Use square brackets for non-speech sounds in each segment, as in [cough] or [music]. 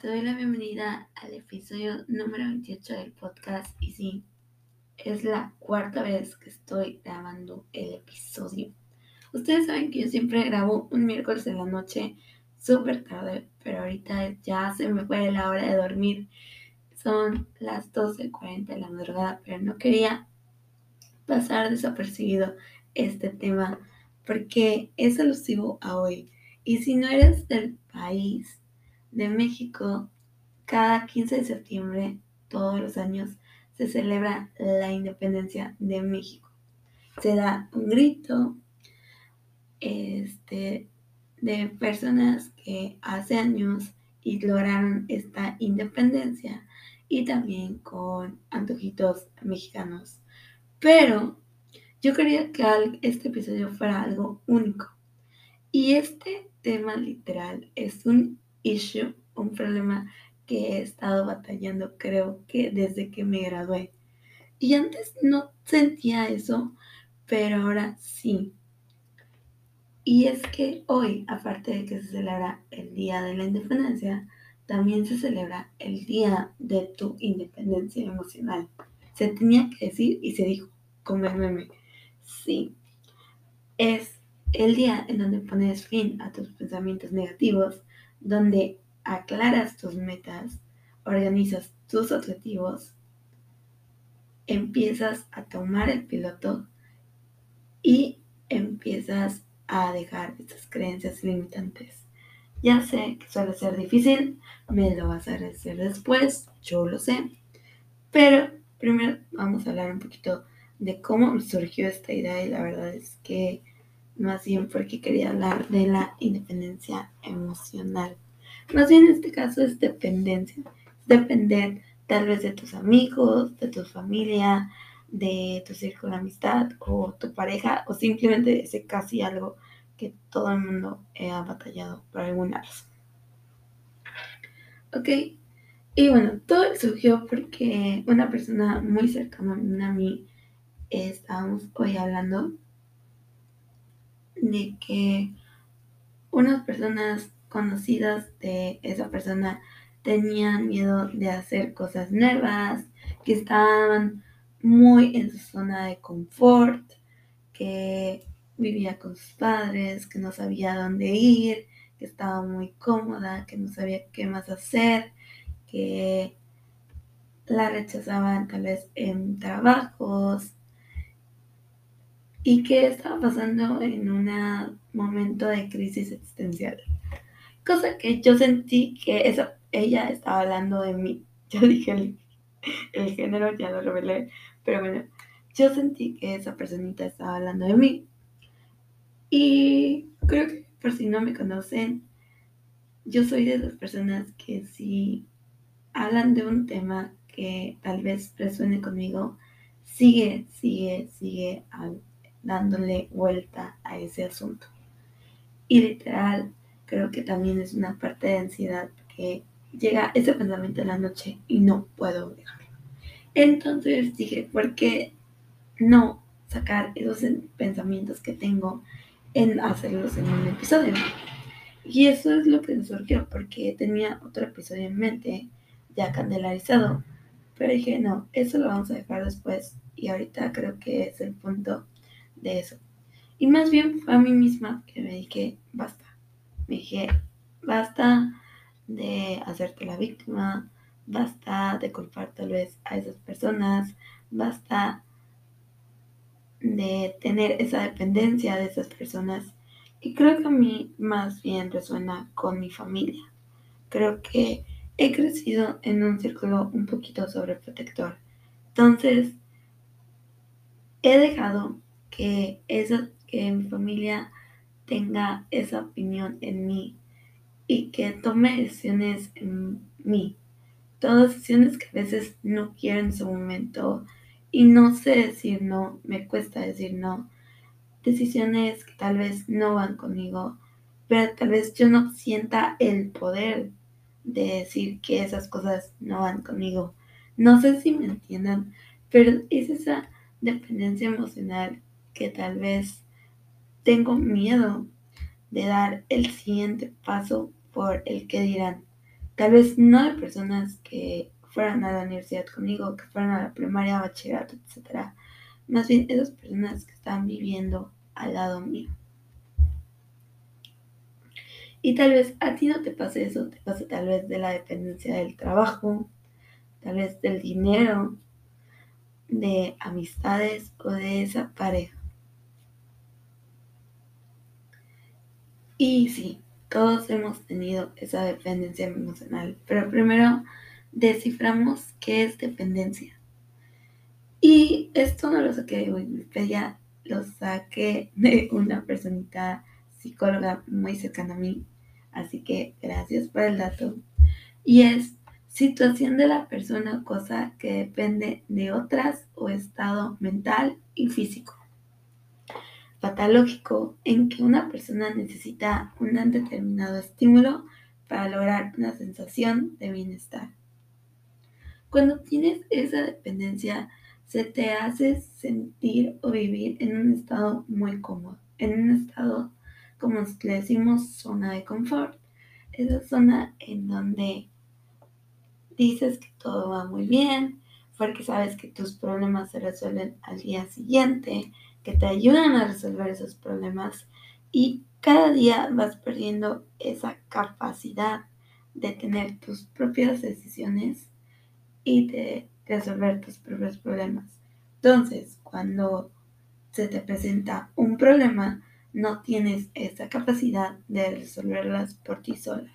Te doy la bienvenida al episodio número 28 del podcast y sí, es la cuarta vez que estoy grabando el episodio. Ustedes saben que yo siempre grabo un miércoles en la noche súper tarde, pero ahorita ya se me fue la hora de dormir. Son las 12.40 de la madrugada, pero no quería pasar desapercibido este tema porque es alusivo a hoy. Y si no eres del país de México, cada 15 de septiembre, todos los años, se celebra la independencia de México. Se da un grito este, de personas que hace años y lograron esta independencia y también con antojitos mexicanos. Pero yo quería que este episodio fuera algo único. Y este tema literal es un issue, un problema que he estado batallando creo que desde que me gradué. Y antes no sentía eso, pero ahora sí. Y es que hoy, aparte de que se celebra el Día de la Independencia, también se celebra el Día de tu Independencia Emocional. Se tenía que decir y se dijo, meme. Sí, es el día en donde pones fin a tus pensamientos negativos, donde aclaras tus metas, organizas tus objetivos, empiezas a tomar el piloto y empiezas a dejar esas creencias limitantes. Ya sé que suele ser difícil, me lo vas a agradecer después, yo lo sé, pero primero vamos a hablar un poquito de cómo surgió esta idea y la verdad es que más bien porque quería hablar de la independencia emocional. Más bien en este caso es dependencia, depender tal vez de tus amigos, de tu familia, de tu círculo de amistad o tu pareja o simplemente ese casi algo que todo el mundo ha batallado por alguna razón. Ok, y bueno, todo surgió porque una persona muy cercana a mí estábamos hoy hablando de que unas personas conocidas de esa persona tenían miedo de hacer cosas nuevas, que estaban muy en su zona de confort, que vivía con sus padres, que no sabía dónde ir, que estaba muy cómoda, que no sabía qué más hacer, que la rechazaban tal vez en trabajos, y que estaba pasando en un momento de crisis existencial. Cosa que yo sentí que eso, ella estaba hablando de mí. [laughs] Yo dije el, género, ya lo revelé, pero bueno, yo sentí que esa personita estaba hablando de mí. Y creo que por si no me conocen, yo soy de esas personas que si hablan de un tema que tal vez resuene conmigo, sigue, sigue, sigue dándole vuelta a ese asunto. Y literal, creo que también es una parte de ansiedad que llega ese pensamiento en la noche y no puedo dejarlo. Entonces dije, ¿por qué no sacar esos pensamientos que tengo en hacerlos en un episodio? Y eso es lo que surgió, porque tenía otro episodio en mente, ya candelarizado. Pero dije, no, eso lo vamos a dejar después. Y ahorita creo que es el punto de eso. Y más bien fue a mí misma que me dije, basta. Me dije, basta de hacerte la víctima, basta de culpar tal vez a esas personas, basta de tener esa dependencia de esas personas. Y creo que a mí más bien resuena con mi familia. Creo que he crecido en un círculo un poquito sobreprotector. Entonces, he dejado que, esa, que mi familia tenga esa opinión en mí y que tome decisiones en mí. Todas decisiones que a veces no quiero en su momento y no sé decir no, me cuesta decir no. Decisiones que tal vez no van conmigo, pero tal vez yo no sienta el poder de decir que esas cosas no van conmigo. No sé si me entiendan, pero es esa dependencia emocional que tal vez tengo miedo de dar el siguiente paso por el que dirán. Tal vez no de personas que fueran a la universidad conmigo, que fueran a la primaria, bachillerato, etc. Más bien esas personas que están viviendo al lado mío. Y tal vez a ti no te pase eso, te pase tal vez de la dependencia del trabajo, tal vez del dinero, de amistades o de esa pareja. Y sí, todos hemos tenido esa dependencia emocional, pero primero desciframos qué es dependencia. Y esto no lo saqué de Wikipedia, lo saqué de una personita psicóloga muy cercana a mí, así que gracias por el dato. Y es situación de la persona o cosa que depende de otras o estado mental y físico. Patológico en que una persona necesita un determinado estímulo para lograr una sensación de bienestar. Cuando tienes esa dependencia, se te hace sentir o vivir en un estado muy cómodo, en un estado, como le decimos, zona de confort. Esa zona en donde dices que todo va muy bien, porque sabes que tus problemas se resuelven al día siguiente, que te ayudan a resolver esos problemas y cada día vas perdiendo esa capacidad de tener tus propias decisiones y de resolver tus propios problemas. Entonces, cuando se te presenta un problema, no tienes esa capacidad de resolverlas por ti sola.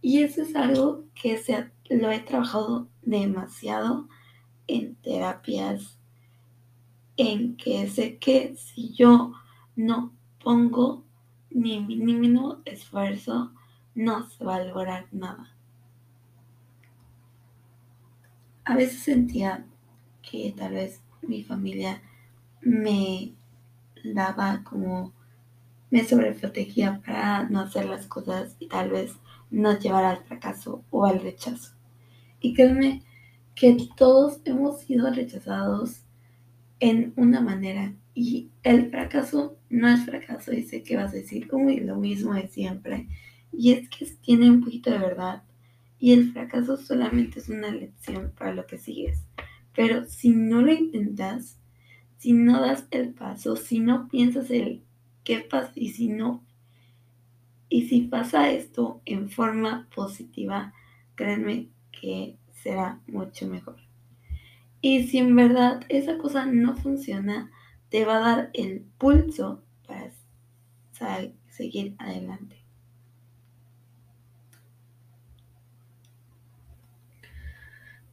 Y eso es algo que se, lo he trabajado demasiado en terapias, en que sé que si yo no pongo ni mínimo esfuerzo, no se va a lograr nada. A veces sentía que tal vez mi familia me daba como me sobreprotegía para no hacer las cosas y tal vez nos llevará al fracaso o al rechazo. Y créeme que todos hemos sido rechazados en una manera y el fracaso no es fracaso y sé que vas a decir, uy, lo mismo de siempre. Y es que tiene un poquito de verdad y el fracaso solamente es una lección para lo que sigues. Pero si no lo intentas, si no das el paso, si no piensas el qué pasa y si no y si pasa esto en forma positiva, créanme que será mucho mejor. Y si en verdad esa cosa no funciona, te va a dar el pulso para seguir adelante.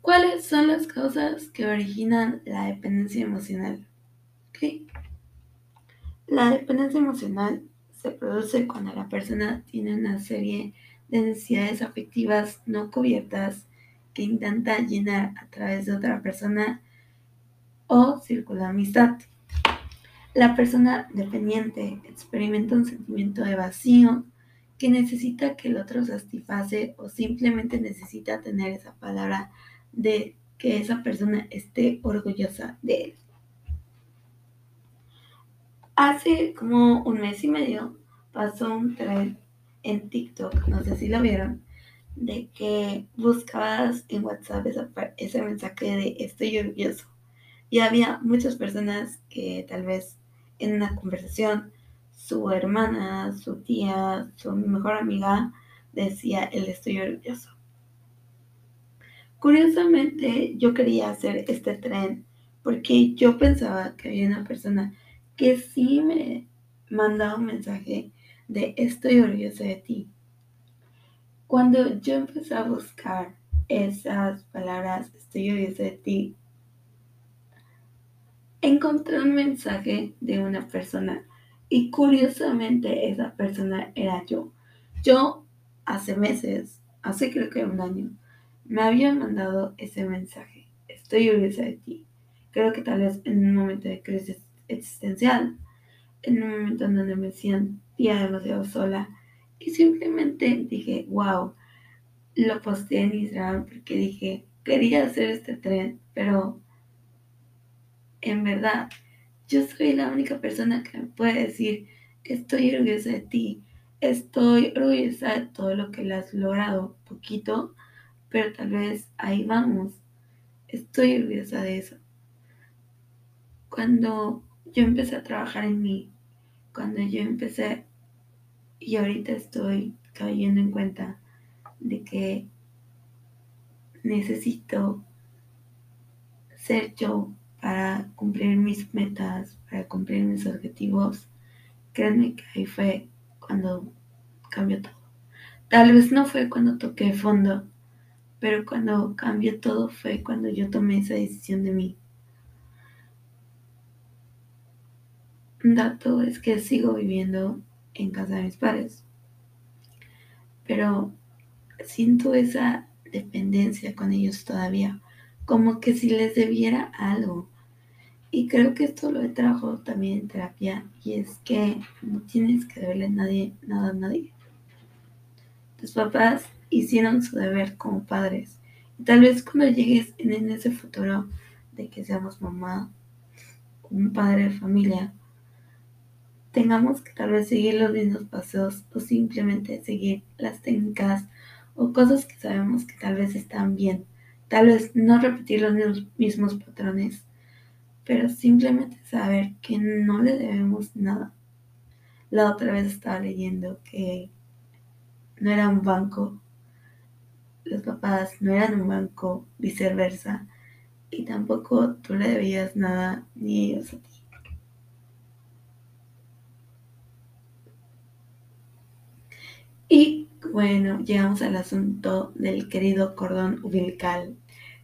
¿Cuáles son las causas que originan la dependencia emocional? La dependencia emocional se produce cuando la persona tiene una serie de necesidades afectivas no cubiertas que intenta llenar a través de otra persona o círculo amistad. La persona dependiente experimenta un sentimiento de vacío que necesita que el otro satisface o simplemente necesita tener esa palabra de que esa persona esté orgullosa de él. Hace como un mes y medio pasó un tren en TikTok, no sé si lo vieron, de que buscabas en WhatsApp ese mensaje de estoy orgulloso. Y había muchas personas que tal vez en una conversación su hermana, su tía, su mejor amiga decía el estoy orgulloso. Curiosamente yo quería hacer este tren porque yo pensaba que había una persona que sí me mandaba un mensaje de estoy orgulloso de ti. Cuando yo empecé a buscar esas palabras, estoy orgulloso de ti, encontré un mensaje de una persona y curiosamente esa persona era yo. Yo hace meses, hace creo que un año, me había mandado ese mensaje. Estoy orgullosa de ti. Creo que tal vez en un momento de crisis existencial, en un momento en donde me sentía demasiado sola y simplemente dije, wow, lo posteé en Instagram porque dije, quería hacer este tren, pero en verdad, yo soy la única persona que me puede decir, estoy orgullosa de ti, estoy orgullosa de todo lo que le has logrado, poquito, pero tal vez ahí vamos. Estoy orgullosa de eso. Cuando yo empecé a trabajar en mí, cuando yo empecé y ahorita estoy cayendo en cuenta de que necesito ser yo para cumplir mis metas, para cumplir mis objetivos, créanme que ahí fue cuando cambió todo. Tal vez no fue cuando toqué fondo, pero cuando cambió todo fue cuando yo tomé esa decisión de mí. Un dato es que sigo viviendo en casa de mis padres, pero siento esa dependencia con ellos todavía, como que si les debiera algo. Y creo que esto lo he trabajado también en terapia y es que no tienes que deberle nadie, nada a nadie. Tus papás hicieron su deber como padres. Y tal vez cuando llegues en ese futuro de que seamos mamá, un padre de familia, tengamos que tal vez seguir los mismos pasos o simplemente seguir las técnicas o cosas que sabemos que tal vez están bien. Tal vez no repetir los mismos patrones, pero simplemente saber que no le debemos nada. La otra vez estaba leyendo que no era un banco, los papás no eran un banco, viceversa, y tampoco tú le debías nada ni ellos a ti. Y bueno, llegamos al asunto del querido cordón umbilical.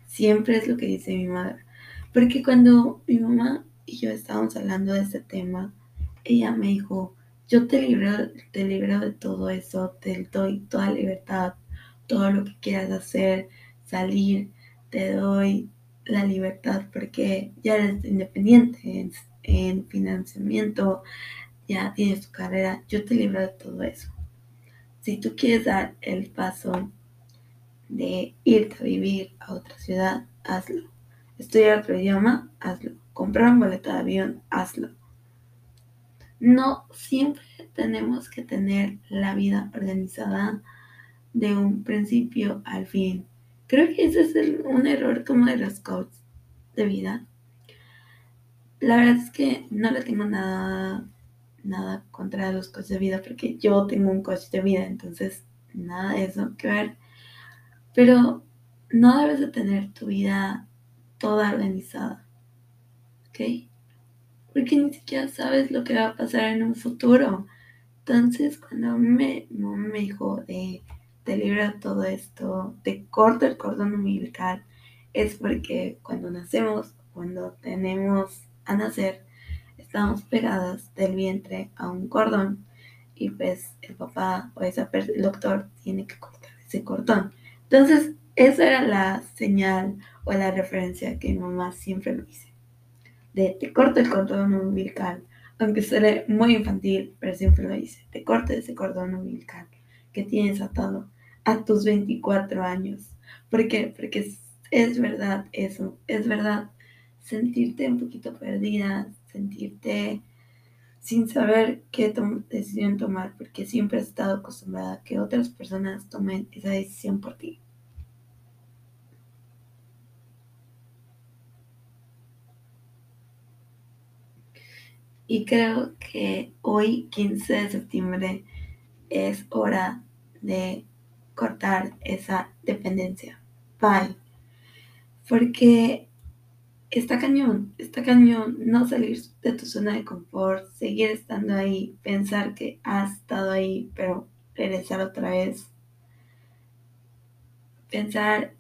Siempre es lo que dice mi madre. Porque cuando mi mamá y yo estábamos hablando de este tema, ella me dijo, yo te libero, te libero de todo eso, te doy toda libertad, todo lo que quieras hacer, salir, te doy la libertad porque ya eres independiente en, financiamiento, ya tienes tu carrera, yo te libero de todo eso. Si tú quieres dar el paso de irte a vivir a otra ciudad, hazlo. Estudiar otro idioma, hazlo. Comprar un boleto de avión, hazlo no siempre tenemos que tener la vida organizada de un principio al fin. Creo que ese es un error como de los coaches de vida. La verdad es que no le tengo nada, nada contra los coaches de vida porque yo tengo un coach de vida, entonces nada de eso que ver. Pero no debes de tener tu vida toda organizada. ¿Ok? porque ni siquiera sabes lo que va a pasar en un futuro. Entonces, cuando me, me dijo de te libra todo esto, te corta el cordón umbilical, es porque cuando nacemos, cuando tenemos a nacer, estamos pegadas del vientre a un cordón y pues el papá o esa el doctor tiene que cortar ese cordón. Entonces, esa era la señal o la referencia que mi mamá siempre me dice de te corto el cordón umbilical, aunque suene muy infantil, pero siempre lo dice, te corto ese cordón umbilical que tienes atado a tus 24 años. ¿Por qué? Porque es, es verdad eso, es verdad sentirte un poquito perdida, sentirte sin saber qué decisión tomar, porque siempre has estado acostumbrada a que otras personas tomen esa decisión por ti. Y creo que hoy, 15 de septiembre, es hora de cortar esa dependencia. Bye. Porque está cañón, está cañón no salir de tu zona de confort, seguir estando ahí, pensar que has estado ahí, pero regresar otra vez. Pensar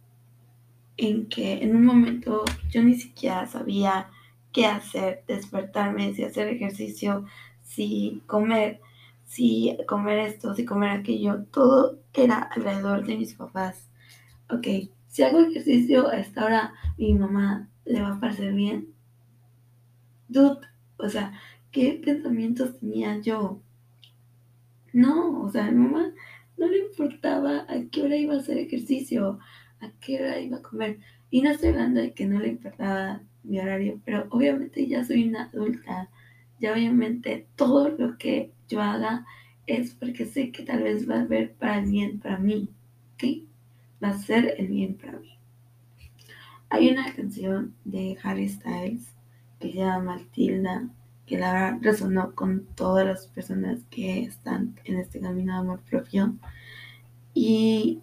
en que en un momento yo ni siquiera sabía qué hacer, despertarme, si hacer ejercicio, si comer, si comer esto, si comer aquello, todo era alrededor de mis papás. Ok, si hago ejercicio a esta hora, mi mamá le va a parecer bien. Dude, o sea, ¿qué pensamientos tenía yo? No, o sea, a mi mamá no le importaba a qué hora iba a hacer ejercicio, a qué hora iba a comer. Y no estoy hablando de que no le importaba mi horario, pero obviamente ya soy una adulta, ya obviamente todo lo que yo haga es porque sé que tal vez va a ver para el bien para mí, ¿ok? Va a ser el bien para mí. Hay una canción de Harry Styles que se llama Matilda, que la verdad resonó con todas las personas que están en este camino de amor propio. Y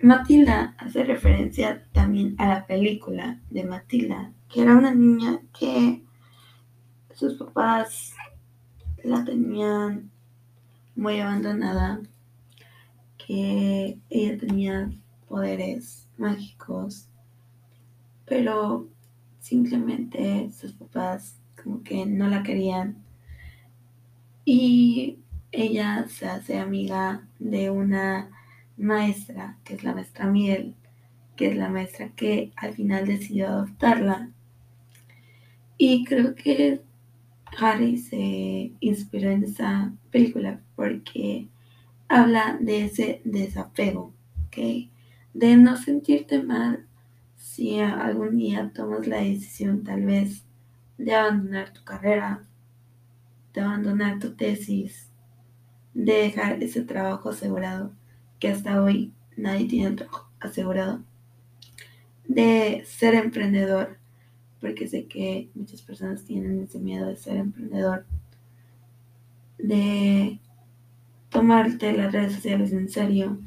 Matilda hace referencia también a la película de Matilda, que era una niña que sus papás la tenían muy abandonada, que ella tenía poderes mágicos, pero simplemente sus papás como que no la querían y ella se hace amiga de una maestra, que es la maestra Miel, que es la maestra que al final decidió adoptarla. Y creo que Harry se inspiró en esa película porque habla de ese desapego, ¿ok? De no sentirte mal si algún día tomas la decisión tal vez de abandonar tu carrera, de abandonar tu tesis, de dejar ese trabajo asegurado, que hasta hoy nadie tiene trabajo asegurado, de ser emprendedor, porque sé que muchas personas tienen ese miedo de ser emprendedor, de tomarte las redes sociales en serio,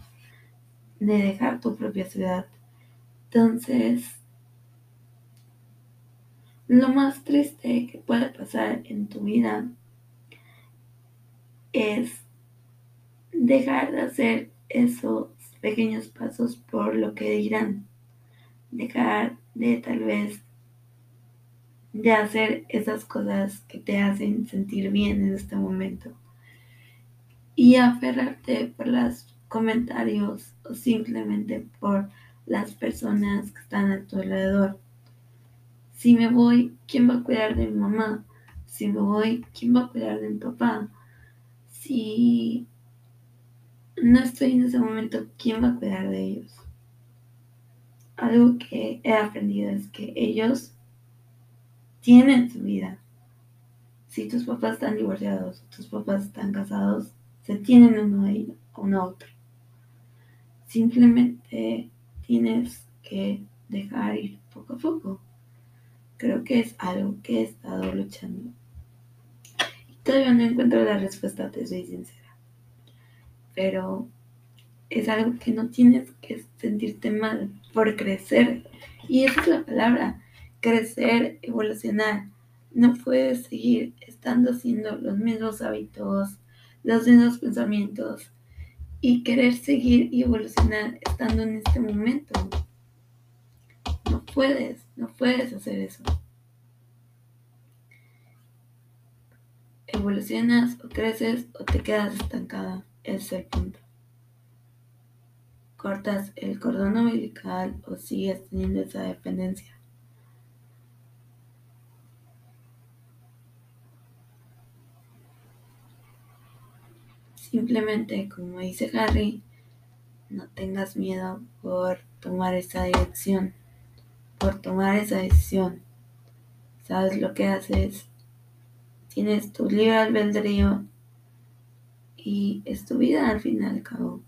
de dejar tu propia ciudad. Entonces, lo más triste que puede pasar en tu vida es dejar de hacer esos pequeños pasos por lo que dirán. Dejar de tal vez de hacer esas cosas que te hacen sentir bien en este momento. Y aferrarte por los comentarios o simplemente por las personas que están a tu alrededor. Si me voy, ¿quién va a cuidar de mi mamá? Si me voy, ¿quién va a cuidar de mi papá? Si no estoy en ese momento, ¿quién va a cuidar de ellos? Algo que he aprendido es que ellos tienen su vida. Si tus papás están divorciados, tus papás están casados, se tienen uno a uno otro. Simplemente tienes que dejar ir poco a poco. Creo que es algo que he estado luchando. Y todavía no encuentro la respuesta, te soy sincera. Pero es algo que no tienes que sentirte mal por crecer. Y esa es la palabra crecer, evolucionar. No puedes seguir estando haciendo los mismos hábitos, los mismos pensamientos y querer seguir y evolucionar estando en este momento. No puedes, no puedes hacer eso. Evolucionas o creces o te quedas estancada. Ese es el punto. Cortas el cordón umbilical o sigues teniendo esa dependencia. Simplemente, como dice Harry, no tengas miedo por tomar esa dirección, por tomar esa decisión. Sabes lo que haces, tienes tu libre albedrío y es tu vida al fin y al cabo.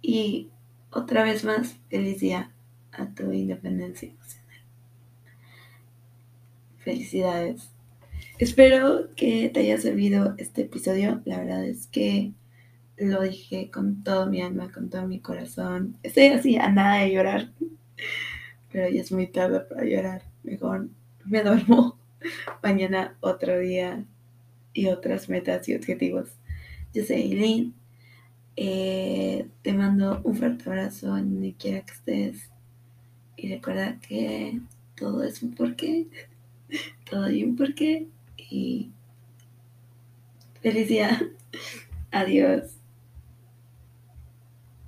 Y otra vez más, feliz día a tu independencia emocional. Felicidades. Espero que te haya servido este episodio. La verdad es que lo dije con todo mi alma, con todo mi corazón. Estoy así a nada de llorar, [laughs] pero ya es muy tarde para llorar. Mejor me duermo. [laughs] Mañana otro día y otras metas y objetivos. Yo soy Eileen. Eh, te mando un fuerte abrazo en donde quiera que estés. Y recuerda que todo es un porqué. [laughs] Todo hay un porqué y felicidad. [laughs] Adiós.